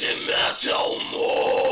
doesn't matter more.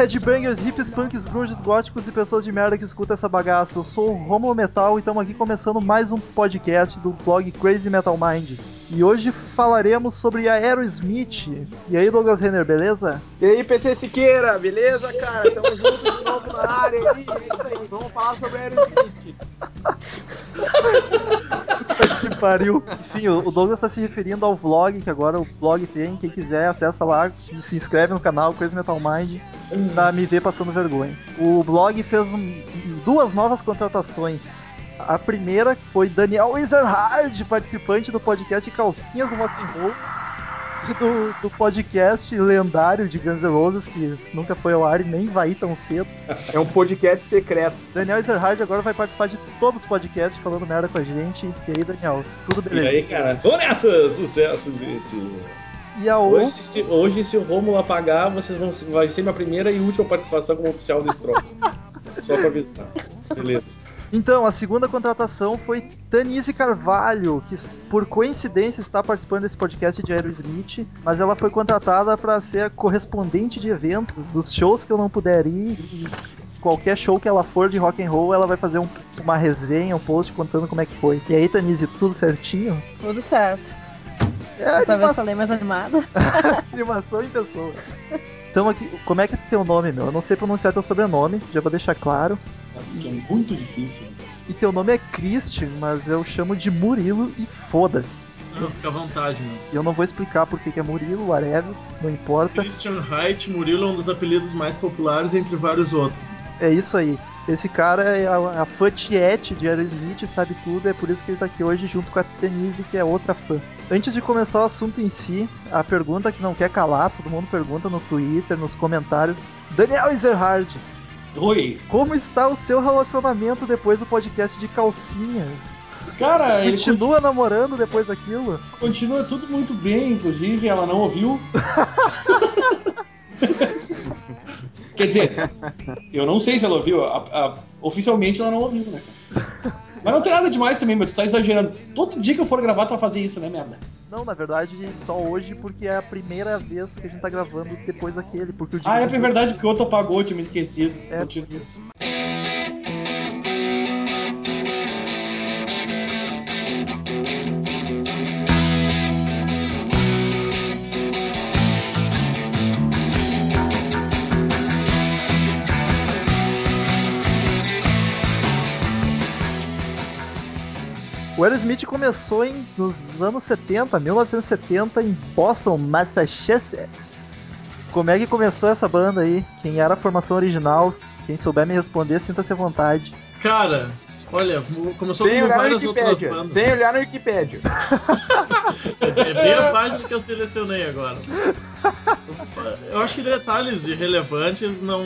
Headbangers, hips, punks, grunges, góticos e pessoas de merda que escutam essa bagaça. Eu sou o Romulo Metal e estamos aqui começando mais um podcast do blog Crazy Metal Mind. E hoje falaremos sobre Aerosmith. E aí, Douglas Renner, beleza? E aí, PC Siqueira, beleza, cara? Tamo junto de novo na área aí, é isso aí. Vamos falar sobre Aerosmith. que pariu. Enfim, o Douglas está se referindo ao vlog, que agora o blog tem. Quem quiser, acessa lá se inscreve no canal Crazy Metal Mind pra me ver passando vergonha. O blog fez um- duas novas contratações. A primeira foi Daniel Ezerhard, participante do podcast Calcinhas do Rock and Roll. E do, do podcast lendário de Guns N' Roses, que nunca foi ao ar e nem vai ir tão cedo. É um podcast secreto. Daniel Ezerhard agora vai participar de todos os podcasts falando merda com a gente. E aí, Daniel, tudo E beleza? aí, cara? Vamos nessa! Sucesso, gente! E a outra. Hoje, se, hoje, se o Romulo apagar, vocês vão vai ser minha primeira e última participação como oficial desse troço. Só pra avisar. Beleza. Então, a segunda contratação foi Tanise Carvalho, que por coincidência está participando desse podcast de Aerosmith, mas ela foi contratada para ser a correspondente de eventos, dos shows que eu não puder ir e qualquer show que ela for de rock and roll, ela vai fazer um- uma resenha, um post contando como é que foi. E aí, Tanise, tudo certinho? Tudo certo. É Dessa vez anima- falei mais animada. animação em pessoa. Então aqui, como é que é teu nome, meu? Eu não sei pronunciar teu sobrenome, já vou deixar claro. Que é muito difícil. E teu nome é Christian, mas eu chamo de Murilo e foda-se. Não, fica à vontade, mano. E eu não vou explicar por que é Murilo, whatever, não importa. Christian Haidt Murilo é um dos apelidos mais populares entre vários outros. É isso aí. Esse cara é a, a fã tiete de Aerosmith, sabe tudo, é por isso que ele tá aqui hoje junto com a Denise, que é outra fã. Antes de começar o assunto em si, a pergunta que não quer calar, todo mundo pergunta no Twitter, nos comentários. Daniel Ezerhard, Oi! como está o seu relacionamento depois do podcast de calcinhas? Cara, ele Continua namorando depois daquilo? continua, tudo muito bem, inclusive ela não ouviu. Quer dizer, eu não sei se ela ouviu. a- a- oficialmente ela não ouviu, né? Mas não tem nada demais também, mas tu tá exagerando. Todo dia que eu for gravar, tu vai fazer isso, né, merda? Não, na verdade, só hoje, porque é a primeira vez que a gente tá gravando depois daquele. Porque o Ah, é dia- verdade, porque o outro apagou, eu tinha me esquecido. É, isso. O Aerosmith começou em, nos anos 70, 1970, em Boston, Massachusetts. Como é que começou essa banda aí? Quem era a formação original? Quem souber me responder, sinta-se à vontade. Cara, olha, começou Sem no várias outras Wikipedia. bandas. Sem olhar no Wikipedia. É bem a página que eu selecionei agora. Eu acho que detalhes irrelevantes não.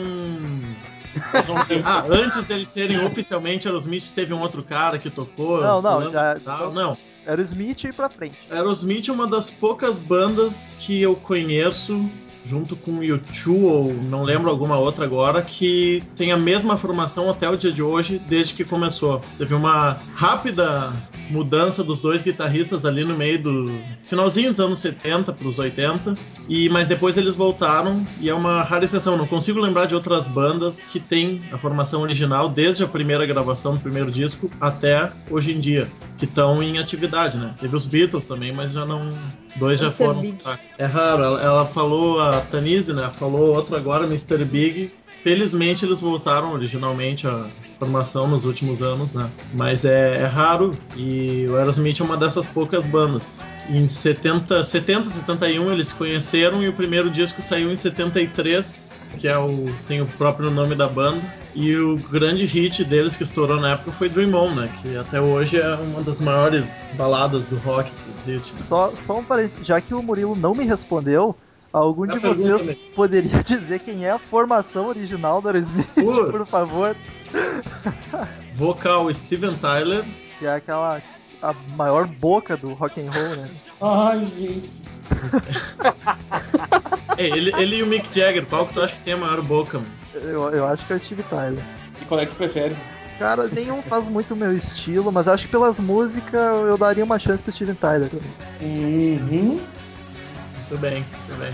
Ah, antes deles serem oficialmente Aerosmith, teve um outro cara que tocou. Não, não, já- tal. Não, Aerosmith e pra frente. Aerosmith é uma das poucas bandas que eu conheço, junto com o U2 ou não lembro alguma outra agora, que tem a mesma formação até o dia de hoje, desde que começou. Teve uma rápida mudança dos dois guitarristas ali no meio do finalzinho dos anos 70 para os 80, e mas depois eles voltaram e é uma rara exceção. Não consigo lembrar de outras bandas que têm a formação original desde a primeira gravação do primeiro disco até hoje em dia, que estão em atividade, né? Teve os Beatles também, mas já não dois já Mr. foram. Saco. É raro. Ela, ela falou a Tanise, né? Falou outro agora, Mr. Big. Felizmente eles voltaram originalmente à formação nos últimos anos, né? Mas é, é raro e o Aerosmith é uma dessas poucas bandas. Em 70, 70, 71 eles se conheceram e o primeiro disco saiu em 73, que é o tem o próprio nome da banda. E o grande hit deles que estourou na época foi Dream On, né? Que até hoje é uma das maiores baladas do rock que existe. Só, só um parênteses, já que o Murilo não me respondeu, algum É de pergunta, vocês né? poderia dizer quem é a formação original do Aerosmith, Putz. por favor? Vocal Steven Tyler, Que é aquela a maior boca do rock and roll, né? Ai, gente. É, ele, ele e o Mick Jagger, qual que tu acha que tem a maior boca? Mano? Eu, eu acho que é o Steve Tyler. E qual é que tu prefere? Cara, nenhum faz muito o meu estilo, mas acho que pelas músicas eu daria uma chance pro Steven Tyler também. Uhum. Muito bem, muito bem.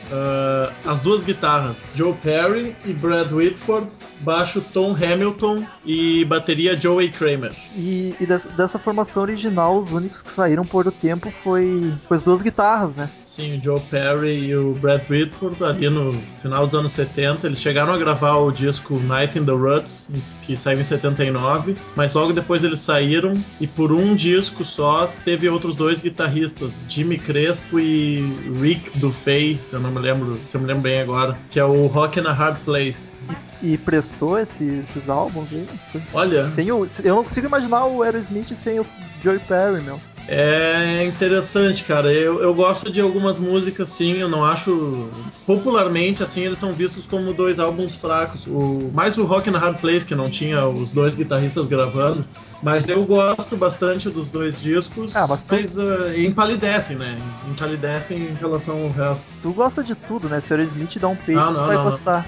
Ah, as duas guitarras, Joe Perry e Brad Whitford, baixo Tom Hamilton e bateria Joey Kramer. E, e des- dessa formação original, os únicos que saíram por o tempo foi, foi as duas guitarras, né? Sim, o Joe Perry e o Brad Whitford ali no final dos anos 70, eles chegaram a gravar o disco Night in the Ruts, que saiu em 79, mas logo depois eles saíram e por um disco só teve outros dois guitarristas, Jimmy Crespo e Rick Dufay, se eu não me lembro, se eu me lembro bem agora, que é o Rock in a Hard Place. E prestou esse- esses álbuns aí. Olha. Sem o, eu não consigo imaginar o Aerosmith sem o Joey Perry, meu. É interessante, cara. Eu, eu gosto de algumas músicas, sim. Eu não acho. Popularmente, assim, eles são vistos como dois álbuns fracos. O, mais o Rock and Hard Place, que não tinha os dois guitarristas gravando. Mas eu gosto bastante dos dois discos. Ah, mas tu- ah, empalidecem, né? Empalidecem em relação ao resto. Tu gosta de tudo, né? Se o Aerosmith dá um peito, Não, não, vai não, não.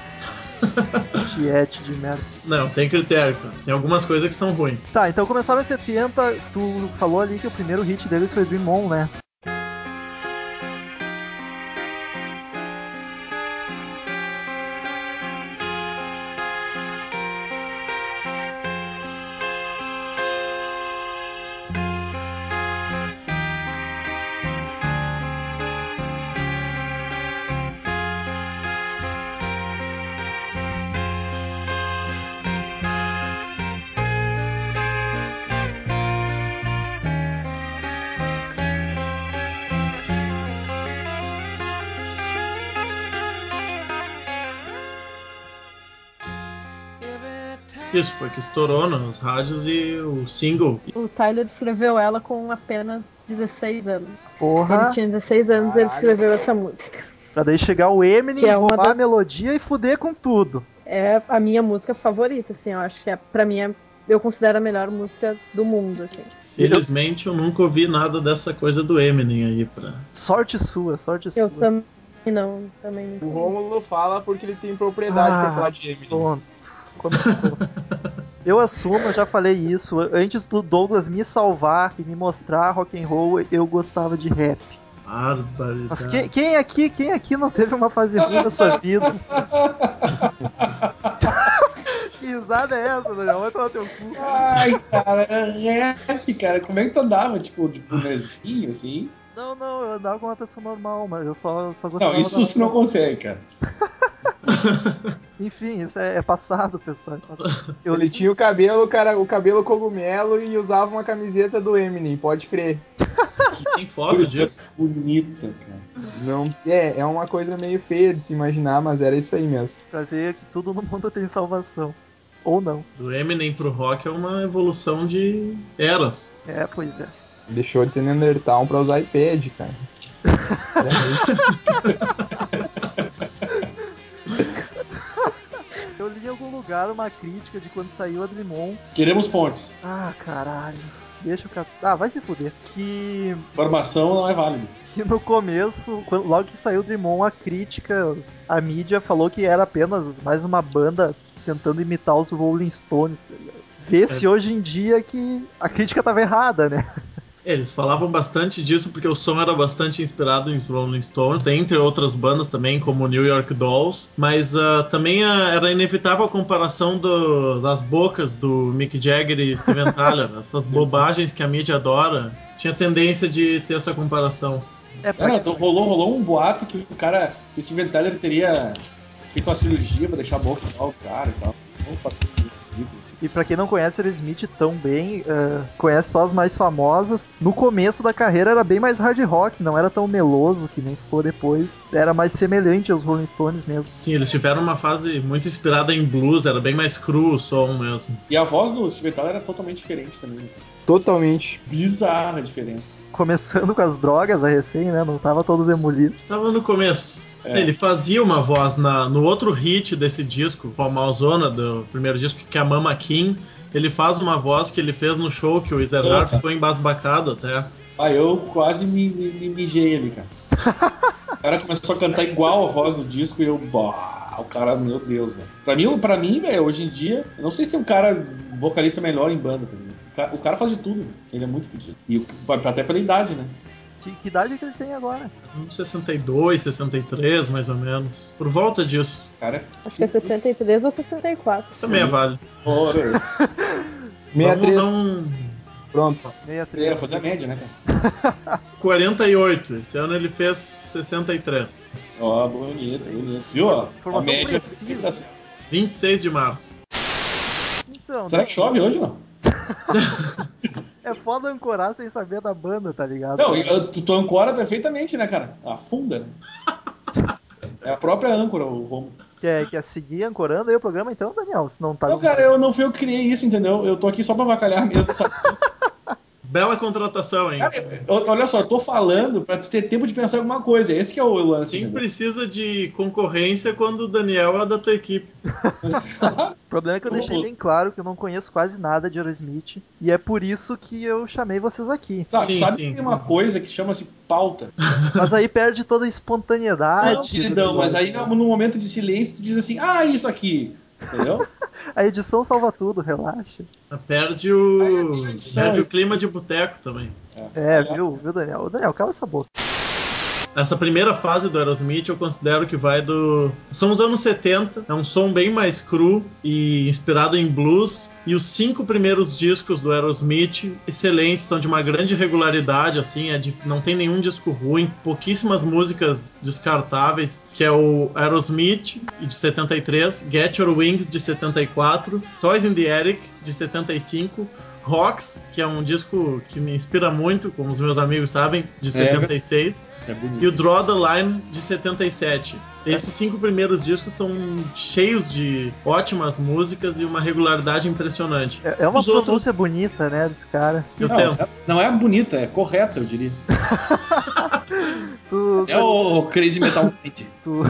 Tiete de merda. Não, tem critério, cara. Tem algumas coisas que são ruins. Tá, então começaram em 70, tu falou ali que o primeiro hit deles foi Dream On, né? Isso, foi que estourou nas rádios e o single. O Tyler escreveu ela com apenas 16 anos. Porra, Ele tinha 16 anos e ele escreveu essa música. pra daí chegar o Eminem, é roubar a das- melodia e fuder com tudo. É a minha música favorita, assim, eu acho que é, pra mim, é, eu considero a melhor música do mundo, assim. Felizmente eu nunca ouvi nada dessa coisa do Eminem aí pra. Sorte sua, sorte Eu sua. também não, também O não. Rômulo fala porque ele tem propriedade Ah, pra falar de Eminem. Pronto, começou. eu assumo, eu já falei isso. Antes do Douglas me salvar e me mostrar rock and roll, eu gostava de rap. Barbaridade. Mas quem, quem aqui, quem aqui não teve uma fase ruim na sua vida? que risada é essa, Daniel? Vai tomar teu cu. Ai, cara, é rap, cara. Como é que tu andava? Tipo, de bonezinho, assim? Não, não, eu andava com uma pessoa normal, mas eu só, só gostava Não, isso você não consegue, cara. Enfim, isso é, é passado, pessoal. é passado. Eu Ele tinha o cabelo, cara, o cabelo cogumelo e usava uma camiseta do Eminem, pode crer. Tem foto disso. bonita, cara. Não, é, é uma coisa meio feia de se imaginar, mas era isso aí mesmo. pra ver que tudo no mundo tem salvação. Ou não. Do Eminem pro rock é uma evolução de eras. É, pois é. Deixou de ser Neandertal pra usar iPad, cara. Eu li em algum lugar uma crítica de quando saiu a Dreamon. Queremos fontes. Ah, caralho. Deixa o cara. Ah, vai se fuder. Que, Informação não é válida. que no começo, quando- logo que saiu o Dreamon, a crítica, a mídia falou que era apenas mais uma banda tentando imitar os Rolling Stones. tá ligado? Vê-se hoje em dia que a crítica tava errada, né? Eles falavam bastante disso porque o som era bastante inspirado em Rolling Stones, entre outras bandas também, como New York Dolls, mas ah, também ah, era inevitável a comparação do- das bocas do Mick Jagger e Steven Tyler, essas bobagens que a mídia adora. Tinha tendência de ter essa comparação. É, É, pra... não, então rolou, rolou um boato que o cara, que o Steven Tyler teria feito uma cirurgia pra deixar a boca igual o cara e tal. Não E pra quem não conhece Aerosmith tão bem, eh, conhece só as mais famosas. No começo da carreira era bem mais hard rock, não era tão meloso que nem ficou depois. Era mais semelhante aos Rolling Stones mesmo. Sim, eles tiveram uma fase muito inspirada em blues, era bem mais cru o som mesmo. E a voz do Steve Tyler era totalmente diferente também. Totalmente. Bizarra a diferença. Começando com as drogas, a recém, né? Não tava todo demolido. Tava no começo. É. Ele fazia uma voz na, no outro hit desse disco, Formalzona, do primeiro disco, que é a Mama Kim. Ele faz uma voz que ele fez no show, que o Izezar Opa. ficou embasbacado até. Ah, eu quase me, me, me mijei ali, cara. O cara começou a cantar igual a voz do disco e eu. Bah, o cara, meu Deus, velho. Pra mim, pra mim, velho, hoje em dia, eu não sei se tem um cara vocalista melhor em banda, tá ligado? O cara, faz de tudo, ele é muito fodido. E até pela idade, né? Que, que idade que ele tem agora? Uns 62, 63, mais ou menos. Por volta disso. Cara Acho que é 63 ou 64. Também é válido. Ora, 63. Vamos dar um Pronto. 63. é, fazer a média, né, cara? 48. Esse ano ele fez 63. Ó, bonito, bonito. Viu? ó? Informação a média. precisa. 26 de março. Então, Será que chove hoje não? é foda ancorar sem saber da banda, tá ligado? Não, eu- tu, tu ancora perfeitamente, né, cara? Afunda? É a própria âncora, o Romo. Quer, quer seguir ancorando aí o programa então, Daniel? Se não tá. Não, cara, eu não fui eu que criei isso, entendeu? Eu tô aqui só pra avacalhar mesmo. sabe? Bela contratação, hein? Cara, olha só, eu tô falando pra tu ter tempo de pensar em alguma coisa. Esse que é o lance. Quem entendeu? precisa de concorrência quando o Daniel é da tua equipe? O problema é que eu deixei bem claro que eu não conheço quase nada de Aerosmith. E é por isso que eu chamei vocês aqui. Tá, Sim, sabe sim. que tem uma coisa que chama-se pauta? Mas aí perde toda a espontaneidade. Não, queridão, mas aí no momento de silêncio tu diz assim, ah, isso aqui. Entendeu? A edição salva tudo, relaxa. Perde o, edição, perde o clima de boteco também. É, viu, viu, Daniel? Daniel, cala essa boca. Essa primeira fase do Aerosmith eu considero que vai do. São os anos 70, é um som bem mais cru e inspirado em blues. E os cinco primeiros discos do Aerosmith, excelentes, são de uma grande regularidade, assim, é de- não tem nenhum disco ruim, pouquíssimas músicas descartáveis, que é o Aerosmith, de 73, Get Your Wings, de 74, Toys in the Attic, de 75, Rocks, que é um disco que me inspira muito, como os meus amigos sabem, de 76 É bonito. e o Draw the Line de 77. Esses cinco primeiros discos são cheios de ótimas músicas e uma regularidade impressionante. É, é uma Os outros- bonita, né, desse cara. Eu não, tento. é- não é bonita, é correta, eu diria. Tu, É o Crazy Metal Mind. tu...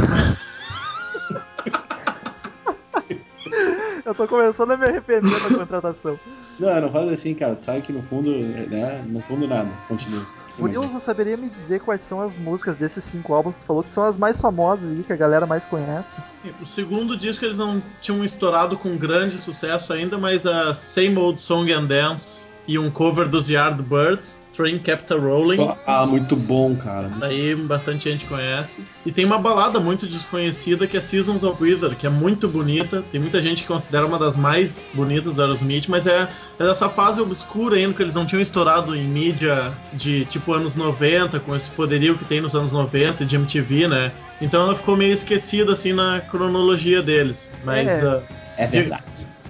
eu tô começando a me arrepender da contratação. Não, não faz assim, cara. Tu sabe que no fundo, né? No fundo nada. Continua. Murilo, você saberia me dizer quais são as músicas desses cinco álbuns? Tu falou que são as mais famosas aí, que a galera mais conhece. O segundo disco eles não tinham estourado com grande sucesso ainda, mas a Same Old Song and Dance e um cover dos Yardbirds, Train Kept a Rolling. Ah, muito bom, cara. Isso aí bastante gente conhece. E tem uma balada muito desconhecida que é Seasons of Wither, que é muito bonita. Tem muita gente que considera uma das mais bonitas do Aerosmith, mas é, é dessa fase obscura ainda, que eles não tinham estourado em mídia de tipo anos 90, com esse poderio que tem nos anos 90 de MTV, né? Então ela ficou meio esquecida assim na cronologia deles. Mas É. ah, É verdade.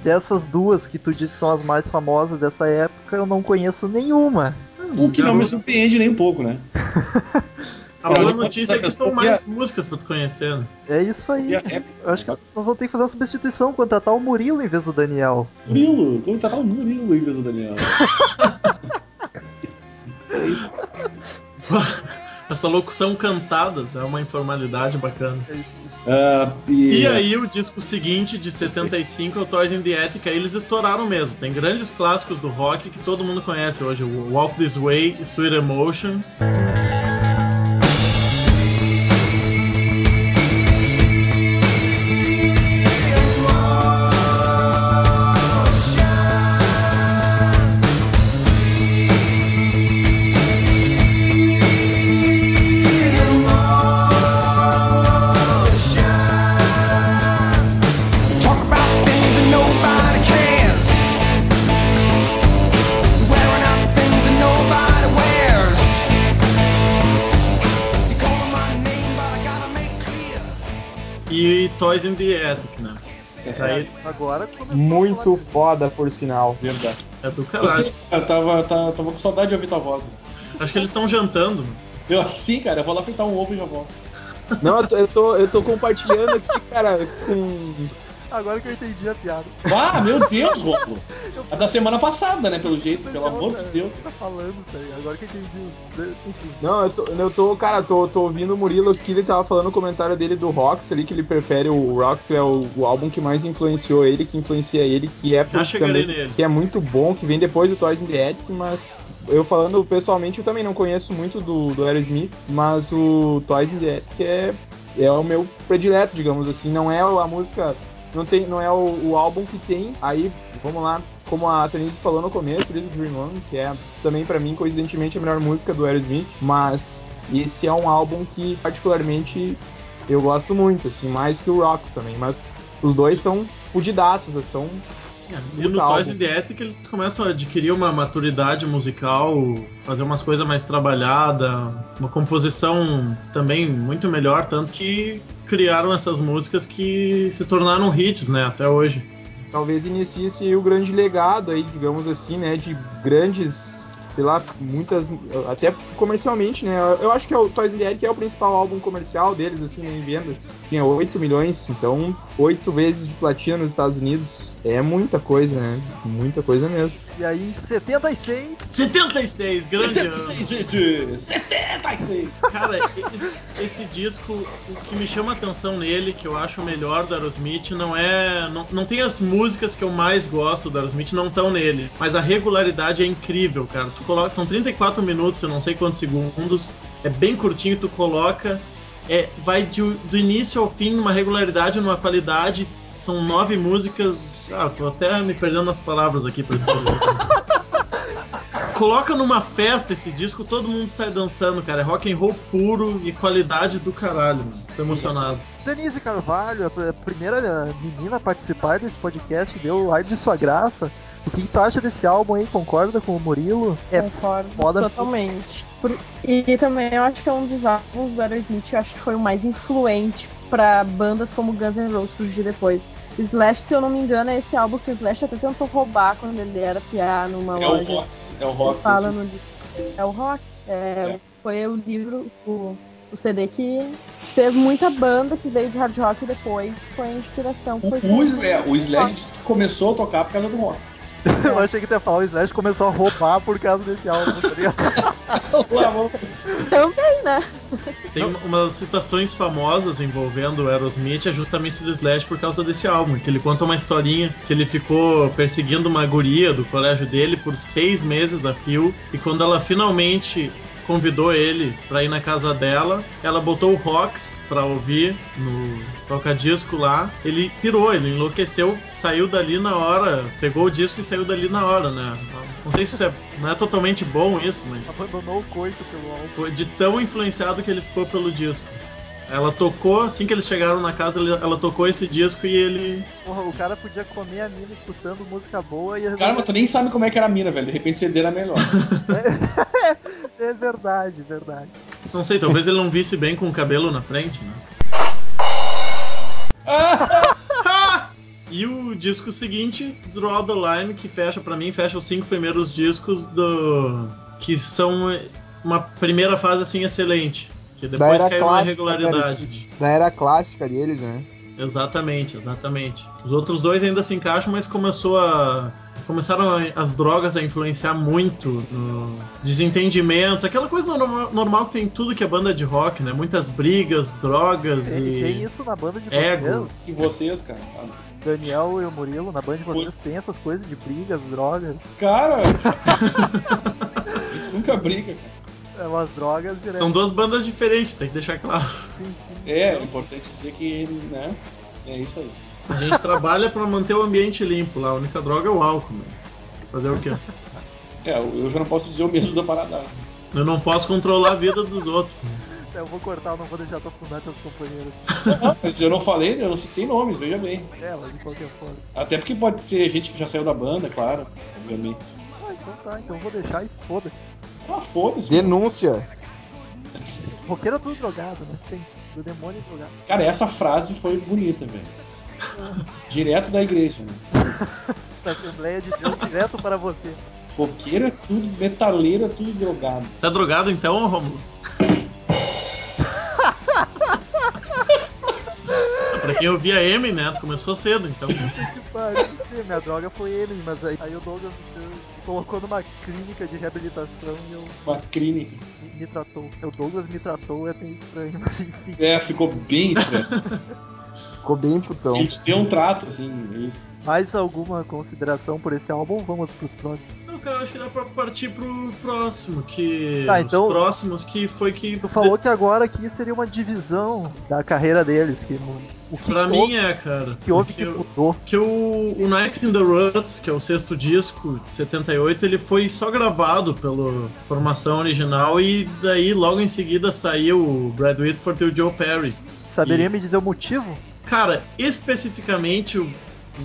Dessas duas que tu disse que são as mais famosas dessa época, eu não conheço nenhuma. O que não me surpreende nem um pouco, né? a boa notícia é que a mais músicas pra tu conhecer. né? É isso aí. A rap, Eu acho que nós vamos ter que fazer uma substituição, contratar o Murilo em vez do Daniel. Murilo, como tá o Murilo em vez do Daniel? É isso. Essa locução cantada é uma informalidade bacana. É isso. Ah, e, E aí, o disco seguinte, de 75, é o Toys in the Attic, aí eles estouraram mesmo. Tem grandes clássicos do rock que todo mundo conhece hoje: o Walk This Way e Sweet Emotion. Agora Muito foda, por sinal. Verdade. é do caralho. Cara. Tava, tava, tava com saudade de ouvir tua voz. Acho que eles estão jantando. Eu acho que sim, cara. Eu vou lá fritar um ovo e já volto. Não, eu tô, eu tô, eu tô compartilhando aqui, cara, com. Agora que eu entendi a piada. Ah, meu Deus, Rômulo. A da semana passada, né? Pelo jeito, pelo amor tá- de Deus. Tá falando, tá ligado? Agora que eu entendi. Enfim. Não, eu tô, eu tô cara, tô, tô ouvindo o Murilo que ele tava falando o comentário dele do Rox ali, que ele prefere o Rox, é o, o álbum que mais influenciou ele, que influencia ele, que é também- que é muito bom, que vem depois do Toys in the Attic, mas eu falando pessoalmente, eu também não conheço muito do, do Aerosmith, mas o Toys in the Attic é, é o meu predileto, digamos assim, não é a música, não, tem, não é o, o álbum que tem, aí, vamos lá, como a Denise falou no começo, do Dream On, que é também pra mim, coincidentemente, a melhor música do Aerosmith, mas esse é um álbum que particularmente eu gosto muito, assim, mais que o Rocks também, mas os dois são fudidaços, são E no Toys in the Attic eles começam a adquirir uma maturidade musical, fazer umas coisas mais trabalhadas, uma composição também muito melhor, tanto que criaram essas músicas que se tornaram hits, né, até hoje. talvez inicie o grande legado aí, digamos assim, né, de grandes, sei lá, muitas, até comercialmente, né, eu acho que é o Toys the Attic é o principal álbum comercial deles, assim, né, em vendas, tinha 8 milhões, então 8 vezes de platina nos Estados Unidos. É muita coisa, né, muita coisa mesmo. E aí, em 76. 76, grande ano. 76, gente! 76! Cara, esse, esse disco, o que me chama a atenção nele, que eu acho o melhor do Aerosmith, não é. Não, não tem as músicas que eu mais gosto do Aerosmith, não estão nele. Mas a regularidade é incrível, cara. Tu coloca. São 34 minutos, eu não sei quantos segundos. É bem curtinho, tu coloca. É, vai de- do início ao fim numa regularidade, numa qualidade. São nove músicas. Ah, tô até me perdendo nas palavras aqui pra escrever. Coloca numa festa esse disco, todo mundo sai dançando, cara. É rock and roll puro e qualidade do caralho, mano. Tô emocionado. Denise Carvalho, a pr- a primeira menina a participar desse podcast, deu ar de sua graça. O que, que tu acha desse álbum aí? Concorda com o Murilo? É Concordo foda totalmente. Por- E também eu acho que é um dos álbuns do Aerosmith, eu acho que foi o mais influente pra bandas como Guns N' Roses surgir depois. Slash, se eu não me engano, é esse álbum que o Slash até tentou roubar quando ele era piá numa É o loja. Rox. É o Rox. Fala no É o rock. É, É. Foi o livro, o, o CD que fez muita banda que veio de hard rock depois. Foi a inspiração. Foi O, o, Slash, o Slash disse que começou a tocar por causa do Rox. Eu achei que ia falar o Slash começou a roubar por causa desse álbum, tá ligado? Também, né? Tem uma- umas citações famosas envolvendo o Aerosmith, é justamente do Slash por causa desse álbum. Que ele conta uma historinha que ele ficou perseguindo uma guria do colégio dele por seis meses a fio. E quando ela finalmente convidou ele pra ir na casa dela, ela botou o Rox pra ouvir no toca-disco lá. Ele pirou, ele enlouqueceu, saiu dali na hora, pegou o disco e saiu dali na hora, né? Não sei se isso é, não é totalmente bom isso, mas Abandonou o coito pelo álbum. foi de tão influenciado que ele ficou pelo disco. Ela tocou, assim que eles chegaram na casa, ela tocou esse disco e ele. Porra, o cara podia comer a mina escutando música boa e Cara, mas tu nem sabe como é que era a mina, velho. De repente CD era melhor. É verdade, verdade. Não sei, talvez ele não visse bem com o cabelo na frente, né? E o disco seguinte, Draw the Line, que fecha, pra mim, fecha os cinco primeiros discos do. que são uma primeira fase assim excelente. Que depois caiu na regularidade. Da era clássica deles, né? Exatamente, exatamente. Os outros dois ainda se encaixam, mas começou a. Começaram a- as drogas a influenciar muito no desentendimentos, aquela coisa normal, normal que tem em tudo que é banda de rock, né? Muitas brigas, drogas Tem, e. tem isso na banda de Ego. vocês? Que vocês, cara. Daniel e o Murilo, na banda de vocês tem essas coisas de brigas, drogas. Cara. a gente nunca briga, cara. É umas drogas direto. São duas bandas diferentes, tem que deixar claro. Sim, sim. É, é importante dizer que, né? É isso aí. A gente trabalha pra manter o ambiente limpo lá, a única droga é o álcool, mas. Fazer o quê? É, eu já não posso dizer o mesmo da parada. Eu não posso controlar a vida dos outros. né? Eu vou cortar, eu não vou deixar tu afundar teus companheiros. Mas eu não falei, eu não citei nomes, veja bem. É, mas de qualquer forma. Até porque pode ser gente que já saiu da banda, claro. Obviamente. Ah, então tá, então eu vou deixar e foda-se. Ah, foda-se. Denúncia. Roqueiro é tudo drogado, né? Sempre. do demônio drogado. Cara, essa frase foi bonita, velho. Direto da igreja, né? Da Assembleia de Deus direto para você. Roqueiro é tudo, metaleiro é tudo drogado. Tá drogado então, Romulo? pra quem ouvia M, né? Começou cedo, então. Sim, minha droga foi ele, mas aí, aí o Douglas me colocou numa clínica de reabilitação e eu Uma clínica. me, me tratou. O Douglas me tratou, é bem estranho, mas enfim. É, ficou bem estranho. Ficou bem putão. Ele te deu um trato, assim, é isso. Mais alguma consideração por esse álbum? Vamos pros próximos. Não, cara, acho que dá pra partir pro próximo, que. Tá, então- Os próximos que foi que. Tu falou que agora aqui seria uma divisão da carreira deles, que o que Pra houve, mim é, cara. que houve que Porque eu- mudou. que o, o Night in the Ruts, que é o sexto disco de 78, ele foi só gravado pela formação original e daí logo em seguida saiu o Brad Whitford e o Joe Perry. Saberia E- me dizer o motivo? Cara, especificamente o,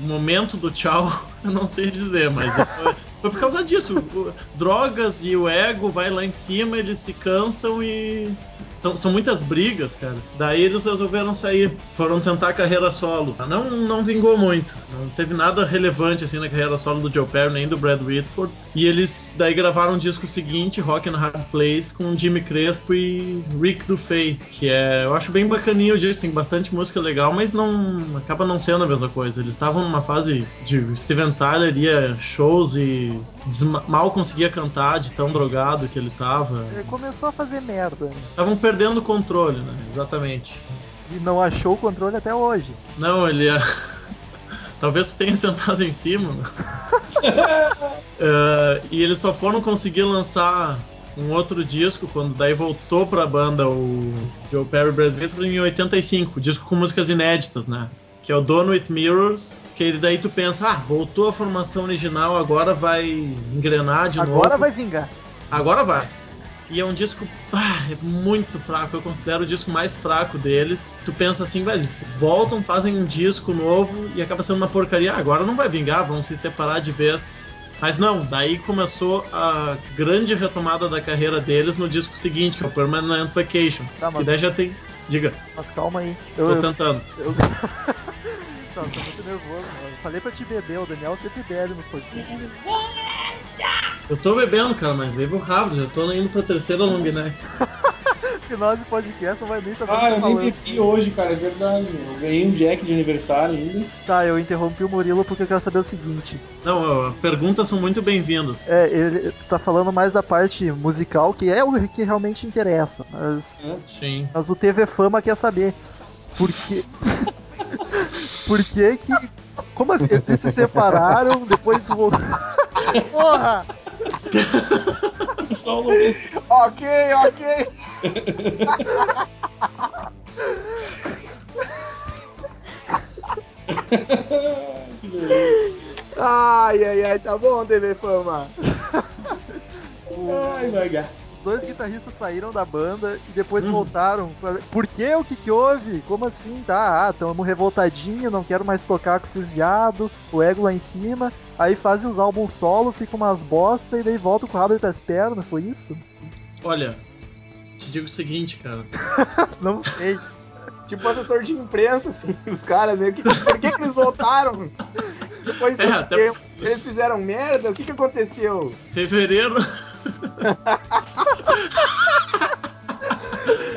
momento do tchau, eu não sei dizer, mas foi, foi por causa disso. O- drogas e o ego vai lá em cima, eles se cansam e. São, são muitas brigas, cara. Daí eles resolveram sair, foram tentar a carreira solo. Não, não vingou muito. Não teve nada relevante assim na carreira solo do Joe Perry nem do Brad Whitford. E eles daí gravaram um disco seguinte, Rock and Hard Place, com Jimmy Crespo e Rick Dufay, que é, eu acho bem bacaninho o disco, tem bastante música legal, mas não acaba não sendo a mesma coisa. Eles estavam numa fase de Steven Tyler ia shows e mal conseguia cantar de tão drogado que ele tava. Ele começou a fazer merda né? Perdendo o controle, né? Exatamente. e não achou o controle até hoje. Não, ele ia. Talvez tu tenha sentado em cima. Eh, e eles só foram conseguir lançar um outro disco quando daí voltou pra banda o Joe Perry Brad Whitford em 85, disco com músicas inéditas, né? Que é o Done with Mirrors, que daí tu pensa, ah, voltou a formação original, agora vai engrenar de novo. Agora vai vingar. Agora vai. E é um disco ah, é muito fraco, eu considero o disco mais fraco deles. Tu pensa assim, velho, eles voltam, fazem um disco novo e acaba sendo uma porcaria. Ah, agora não vai vingar, vão se separar de vez. Mas não, daí começou a grande retomada da carreira deles no disco seguinte, que é o Permanent Vacation. Tá, E mas, daí já tem. Diga, mas calma aí. Eu, tô eu, tentando. eu... Tá, tô muito nervoso, mano. Falei pra te beber, o Daniel sempre bebe nos podcasts. Eu tô bebendo, cara, mas bebo rápido, já tô indo pra terceira long neck. Final de podcast não vai nem saber o que Ah, tá eu nem bebi hoje, cara, é verdade. Eu ganhei um Jack de aniversário ainda. Tá, eu interrompi o Murilo porque eu quero saber o seguinte. Não, perguntas são muito bem-vindas. É, ele, tá falando mais da parte musical, que é o que realmente interessa. Mas, É. Sim. mas o TV Fama quer saber. Por que. por que que. Como assim? Eles se separaram, depois voltaram. Porra! Só no mês. Ok, ok. Que beleza. Ai, ai, ai, tá bom, TV Fama. Ai, vai dois guitarristas saíram da banda e depois Hum. voltaram. Por que? O que que houve? Como assim? Tá, ah, tamo revoltadinho, não quero mais tocar com esses viados, o ego lá em cima. Aí fazem os álbuns solo, ficam umas bosta e daí voltam com o rabo entre as pernas, foi isso? Olha, te digo o seguinte, cara. Não sei. Tipo assessor de imprensa, assim, os caras, né? Que- Por que, que eles voltaram? Depois de É, até- tempo. Eles fizeram merda? O que, que aconteceu? Fevereiro,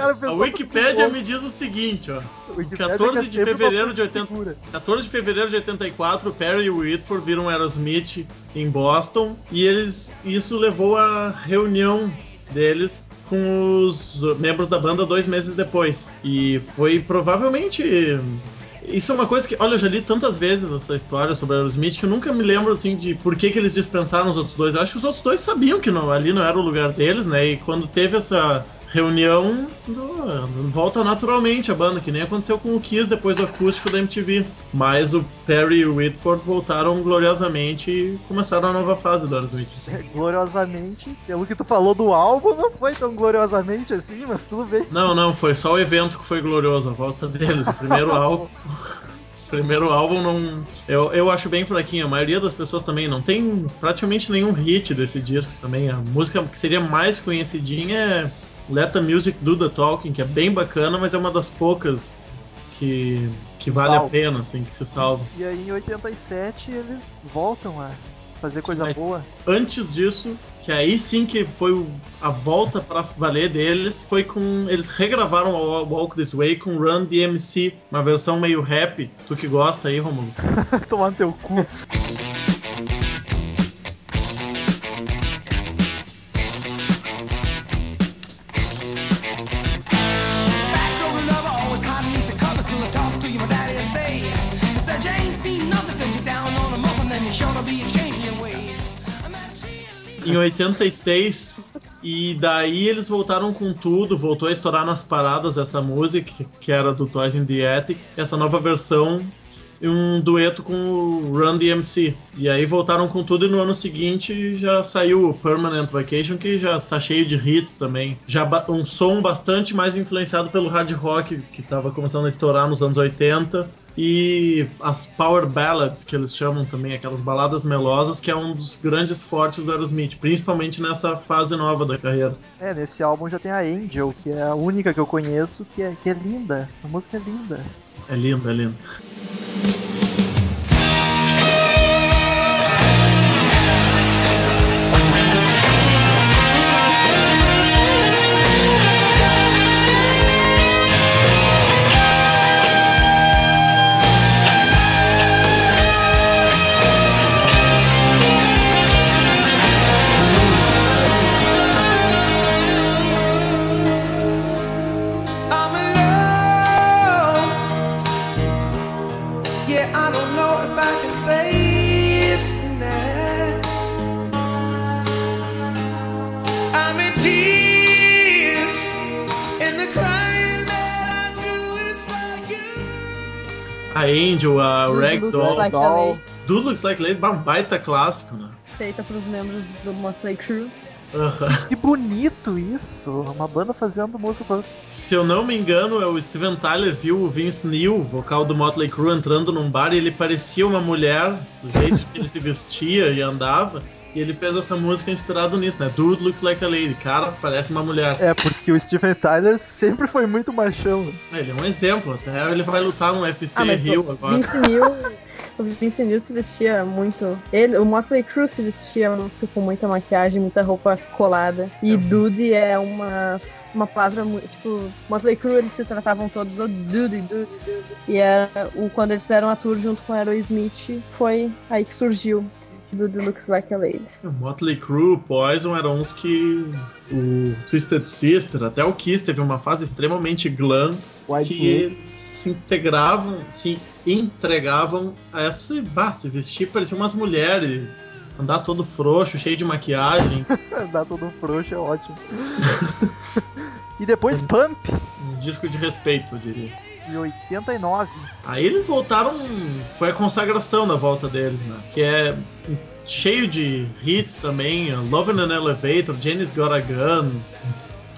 Cara, a pessoal, Wikipédia me diz o seguinte, ó. O Wikipédia 14 quer de fevereiro de fonte 80. segura. 14 de fevereiro de 84, o Perry e Whitford viram Aerosmith em Boston e eles isso levou à reunião deles com os membros da banda dois meses depois. E foi provavelmente isso é uma coisa que, olha, eu já li tantas vezes essa história sobre Aerosmith que eu nunca me lembro assim de por que, que eles dispensaram os outros dois. Eu acho que os outros dois sabiam que não, ali não era o lugar deles, né? E quando teve essa reunião, do- volta naturalmente a banda, que nem aconteceu com o Kiss depois do acústico da MTV. Mas o Perry e o Whitford voltaram gloriosamente e começaram a nova fase do Aerosmith. Gloriosamente, pelo que tu falou do álbum, não foi tão gloriosamente assim, mas tudo bem. Não, não, foi só o evento que foi glorioso, a volta deles. O primeiro álbum. o Primeiro álbum não. Eu, eu acho bem fraquinho. A maioria das pessoas também não tem praticamente nenhum hit desse disco também. A música que seria mais conhecidinha é Let the Music Do the Talking, que é bem bacana, mas é uma das poucas que, que Se vale a salva. pena, assim, que se salva. E aí em 87 eles voltam a fazer coisa boa. Antes disso, que aí sim que foi a volta pra valer deles, foi com. Eles regravaram o Walk This Way com Run DMC, uma versão meio rap. Tu que gosta aí, Romulo? Tomar no teu cu. Em 86 e daí eles voltaram com tudo, voltou a estourar nas paradas essa música que- era do Toys in the Attic, essa nova versão um dueto com o Run DMC. E aí voltaram com tudo e no ano seguinte já saiu o Permanent Vacation que já tá cheio de hits também. Já um som bastante mais influenciado pelo hard rock que tava começando a estourar nos anos 80 e as power ballads que eles chamam também, aquelas baladas melosas que é um dos grandes fortes do Aerosmith, principalmente nessa fase nova da carreira. É, nesse álbum já tem a Angel, que é a única que eu conheço, que é, que é linda. A música é linda. É lindo, A Angel, a Dude Ragdoll, Looks Like Doll. Dude Looks Like Lady, um baita clássico, né? feita pros membros do Motley Crue. Aham. Que bonito isso! Uma banda fazendo música pra... Se eu não me engano, é o Steven Tyler viu o Vince Neil, vocal do Motley Crue, entrando num bar e ele parecia uma mulher, do jeito que ele se vestia e andava. E ele fez essa música inspirado nisso, né? Dude looks like a lady. Cara, parece uma mulher. É, porque o Steven Tyler sempre foi muito machão. Ele é um exemplo, até ele vai lutar no UFC Ah, Rio o agora. Vince Neil, o Vince Neil se vestia muito. Ele, o Motley Crue se vestia muito com muita maquiagem, muita roupa colada. E Dude é uma uma palavra muito, tipo, Motley Crue eles se tratavam todos do Dude, Dude, Dude. E é, o, quando eles fizeram a tour junto com Aerosmith, foi aí que surgiu Dude Looks Like a Lady. O Motley Crue, Poison eram uns que o Twisted Sister, até o Kiss teve uma fase extremamente glam White que Snake. eles se integravam, se entregavam a essa, bah, se vestir parecia umas mulheres, andar todo frouxo, cheio de maquiagem, Dá todo frouxo, é ótimo. e depois Pump, um disco de respeito, eu diria. Em 89. Aí eles voltaram, foi a consagração da volta deles, né? Que é cheio de hits também, Love in an Elevator, Janis Got a Gun,